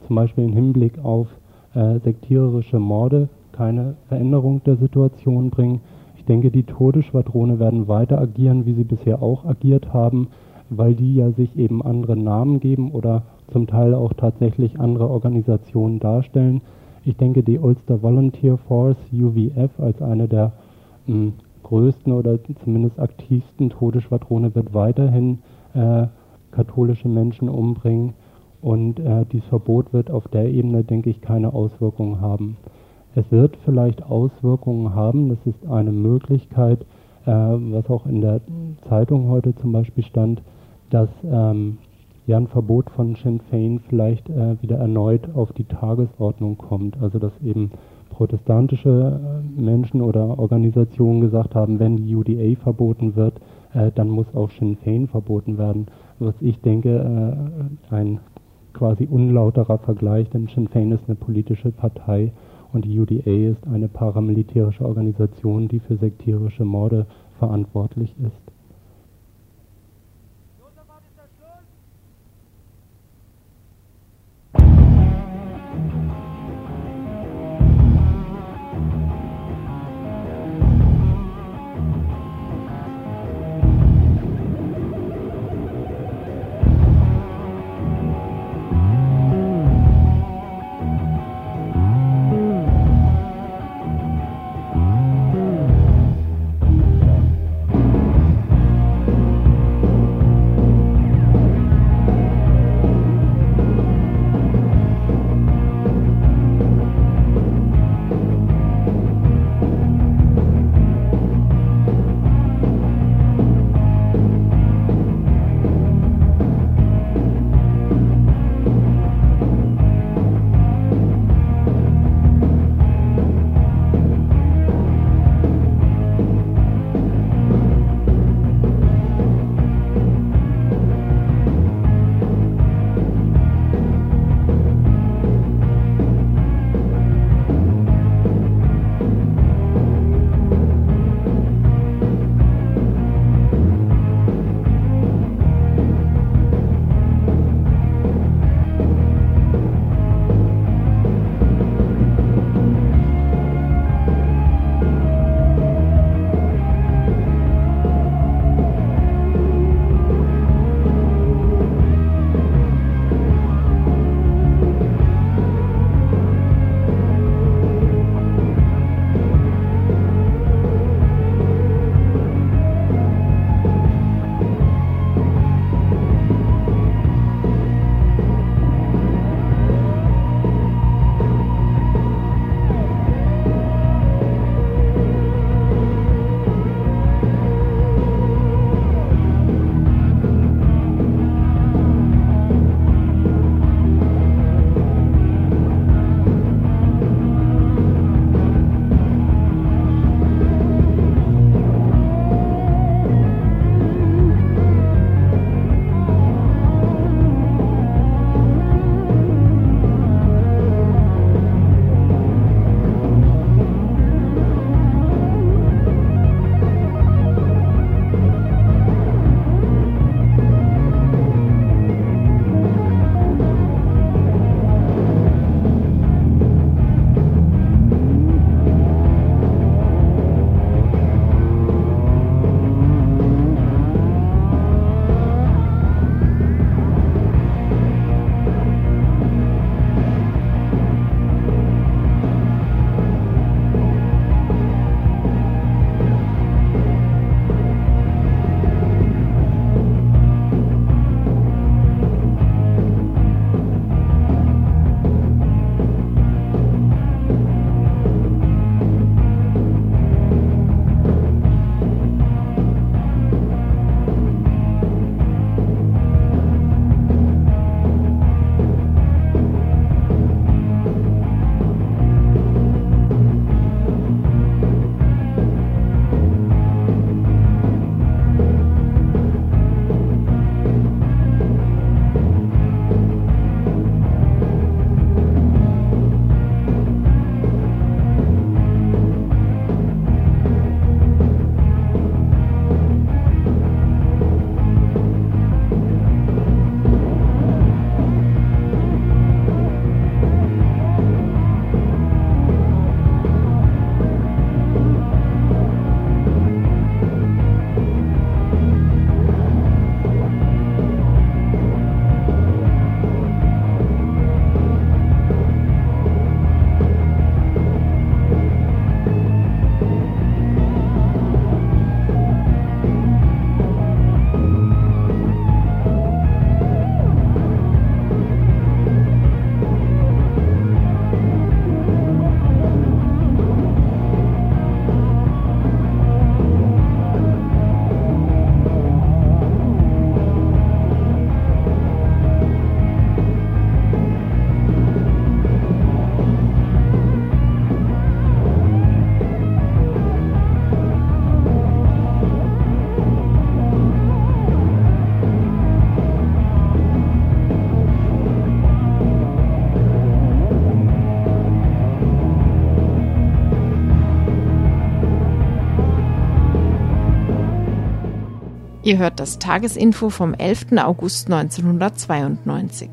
zum Beispiel im Hinblick auf äh, sektiererische Morde keine Veränderung der Situation bringen. Ich denke, die Todesschwadrone werden weiter agieren, wie sie bisher auch agiert haben weil die ja sich eben andere Namen geben oder zum Teil auch tatsächlich andere Organisationen darstellen. Ich denke, die Ulster Volunteer Force, UVF, als eine der hm, größten oder zumindest aktivsten Todesschwadrone wird weiterhin äh, katholische Menschen umbringen und äh, dieses Verbot wird auf der Ebene, denke ich, keine Auswirkungen haben. Es wird vielleicht Auswirkungen haben, das ist eine Möglichkeit, äh, was auch in der Zeitung heute zum Beispiel stand, dass ähm, ja ein Verbot von Sinn Fein vielleicht äh, wieder erneut auf die Tagesordnung kommt. Also dass eben protestantische äh, Menschen oder Organisationen gesagt haben, wenn die UDA verboten wird, äh, dann muss auch Sinn Fein verboten werden. Was ich denke, äh, ein quasi unlauterer Vergleich, denn Sinn Fein ist eine politische Partei und die UDA ist eine paramilitärische Organisation, die für sektierische Morde verantwortlich ist. Ihr hört das Tagesinfo vom 11. August 1992.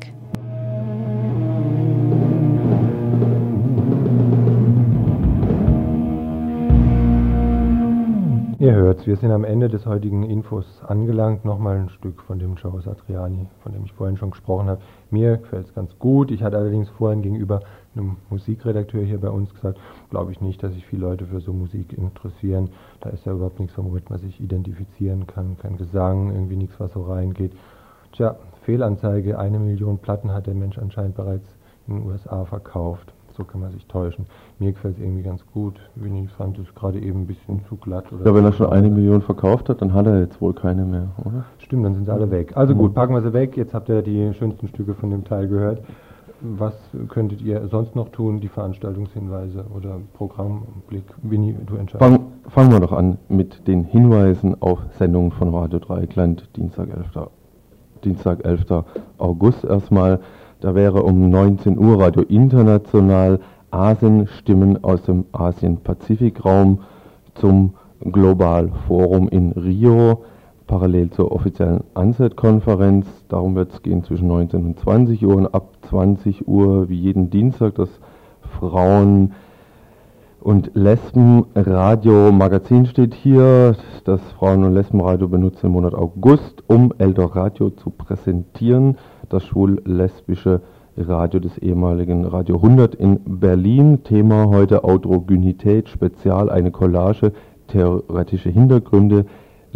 Ihr hört's, wir sind am Ende des heutigen Infos angelangt. Nochmal ein Stück von dem Joe Satriani, von dem ich vorhin schon gesprochen habe. Mir gefällt es ganz gut. Ich hatte allerdings vorhin gegenüber einem Musikredakteur hier bei uns gesagt, glaube ich nicht, dass sich viele Leute für so Musik interessieren. Da ist ja überhaupt nichts, womit man sich identifizieren kann. Kein Gesang, irgendwie nichts, was so reingeht. Tja, Fehlanzeige, eine Million Platten hat der Mensch anscheinend bereits in den USA verkauft so kann man sich täuschen. Mir gefällt es irgendwie ganz gut. Winnie fand es gerade eben ein bisschen zu glatt. Ja, wenn er schon eine Million verkauft hat, dann hat er jetzt wohl keine mehr, oder? Stimmt, dann sind sie alle weg. Also gut, packen wir sie weg. Jetzt habt ihr die schönsten Stücke von dem Teil gehört. Was könntet ihr sonst noch tun, die Veranstaltungshinweise oder Programmblick? Winnie, du entscheidest. Fang, fangen wir doch an mit den Hinweisen auf Sendungen von Radio Dreieckland, Dienstag 11. Dienstag 11. August erstmal. Da wäre um 19 Uhr Radio International Asien-Stimmen aus dem Asien-Pazifik-Raum zum Global Forum in Rio, parallel zur offiziellen ANSET-Konferenz. Darum wird es gehen zwischen 19 und 20 Uhr und ab 20 Uhr wie jeden Dienstag das Frauen- und Lesben-Radio-Magazin steht hier. Das Frauen- und Lesben-Radio benutzt im Monat August, um Radio zu präsentieren das schwul-lesbische Radio des ehemaligen Radio 100 in Berlin. Thema heute Autogenität, Spezial, eine Collage, theoretische Hintergründe,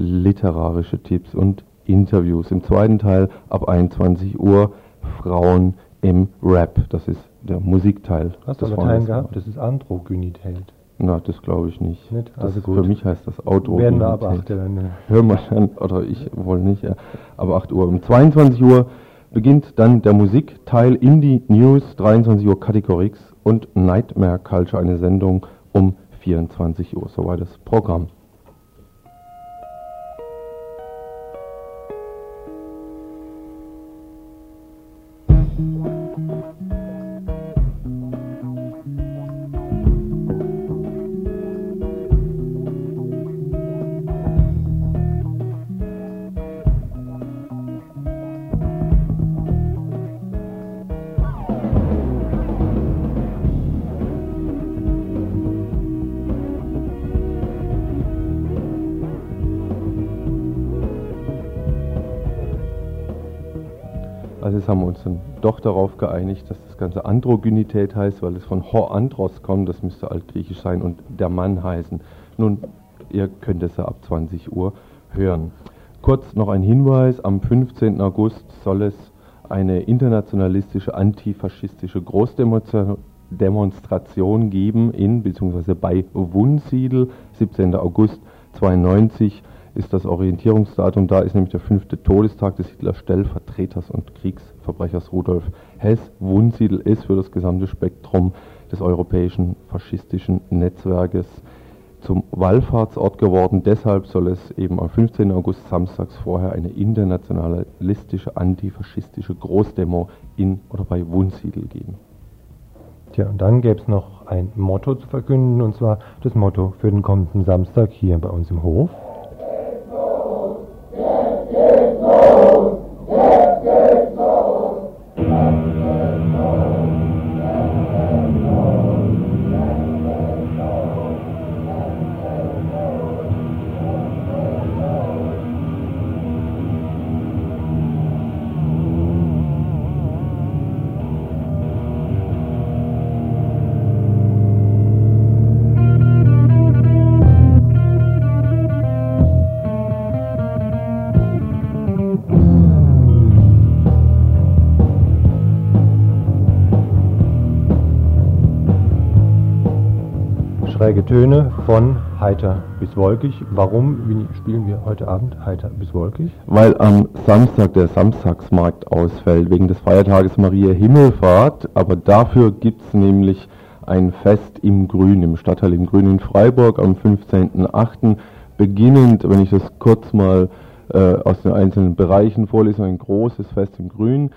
literarische Tipps und Interviews. Im zweiten Teil ab 21 Uhr Frauen im Rap. Das ist der Musikteil. Hast du Latein gehabt? Das ist Androgynität. Na, das glaube ich nicht. nicht? Also gut. Für mich heißt das Auto. Werden wir ab 8 dann. Hör mal an, oder ich wohl nicht, ja. aber 8 Uhr. Um 22 Uhr beginnt dann der Musikteil Indie News, 23 Uhr Categorix und Nightmare Culture, eine Sendung um 24 Uhr. Soweit das Programm. Darauf geeinigt, dass das Ganze Androgynität heißt, weil es von Ho Andros kommt, das müsste altgriechisch sein, und der Mann heißen. Nun, ihr könnt es ja ab 20 Uhr hören. Kurz noch ein Hinweis, am 15. August soll es eine internationalistische antifaschistische Großdemonstration geben in bzw. bei Wunsiedel, 17. August 92 ist das Orientierungsdatum. Da ist nämlich der fünfte Todestag des Hitler-Stellvertreters und Kriegsverbrechers Rudolf Hess. Wunsiedel ist für das gesamte Spektrum des europäischen faschistischen Netzwerkes zum Wallfahrtsort geworden. Deshalb soll es eben am 15. August samstags vorher eine internationalistische, antifaschistische Großdemo in oder bei Wunsiedel geben. Tja, und dann gäbe es noch ein Motto zu verkünden, und zwar das Motto für den kommenden Samstag hier bei uns im Hof. Von heiter bis wolkig. Warum spielen wir heute Abend heiter bis wolkig? Weil am Samstag der Samstagsmarkt ausfällt, wegen des Feiertages Maria Himmelfahrt. Aber dafür gibt es nämlich ein Fest im Grün, im Stadtteil im Grün in Freiburg am 15.08. Beginnend, wenn ich das kurz mal äh, aus den einzelnen Bereichen vorlese, ein großes Fest im Grün.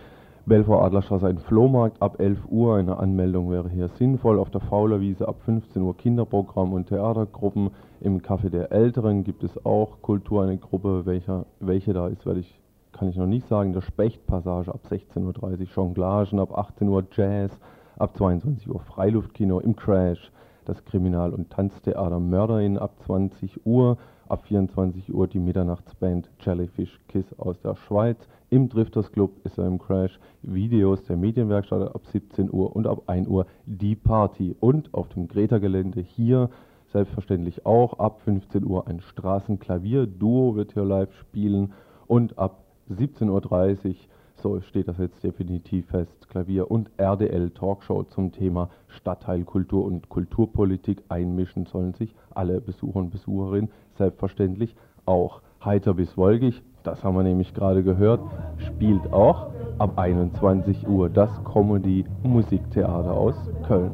Belfort Adlerstraße ein Flohmarkt ab 11 Uhr. Eine Anmeldung wäre hier sinnvoll. Auf der Faulerwiese ab 15 Uhr Kinderprogramm und Theatergruppen. Im Café der Älteren gibt es auch Kultur, eine Gruppe, welcher, welche da ist, werde ich, kann ich noch nicht sagen. Der Spechtpassage ab 16.30 Uhr, Jonglagen ab 18 Uhr, Jazz, ab 22 Uhr Freiluftkino im Crash, das Kriminal- und Tanztheater Mörderin ab 20 Uhr, ab 24 Uhr die Mitternachtsband Jellyfish Kiss aus der Schweiz, im Drifters Club ist er im Crash, Videos der Medienwerkstatt ab 17 Uhr und ab 1 Uhr die Party. Und auf dem Greta-Gelände hier selbstverständlich auch ab 15 Uhr ein Straßenklavier-Duo wird hier live spielen. Und ab 17.30 Uhr so steht das jetzt definitiv fest, Klavier und RDL Talkshow zum Thema Stadtteilkultur und Kulturpolitik einmischen sollen sich alle Besucher und Besucherinnen selbstverständlich auch. Heiter bis wolkig, das haben wir nämlich gerade gehört, spielt auch ab 21 Uhr das Comedy Musiktheater aus Köln.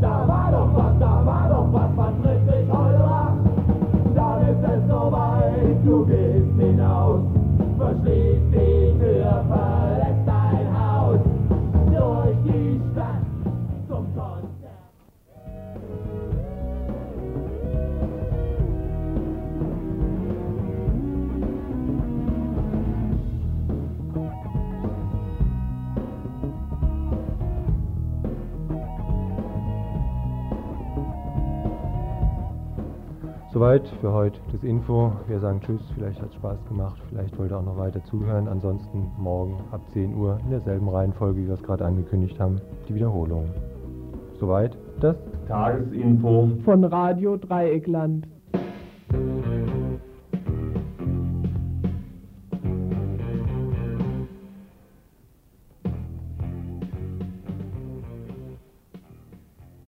Da Soweit für heute das Info. Wir sagen Tschüss, vielleicht hat es Spaß gemacht, vielleicht wollt ihr auch noch weiter zuhören. Ansonsten morgen ab 10 Uhr in derselben Reihenfolge, wie wir es gerade angekündigt haben, die Wiederholung. Soweit das Tagesinfo von Radio Dreieckland.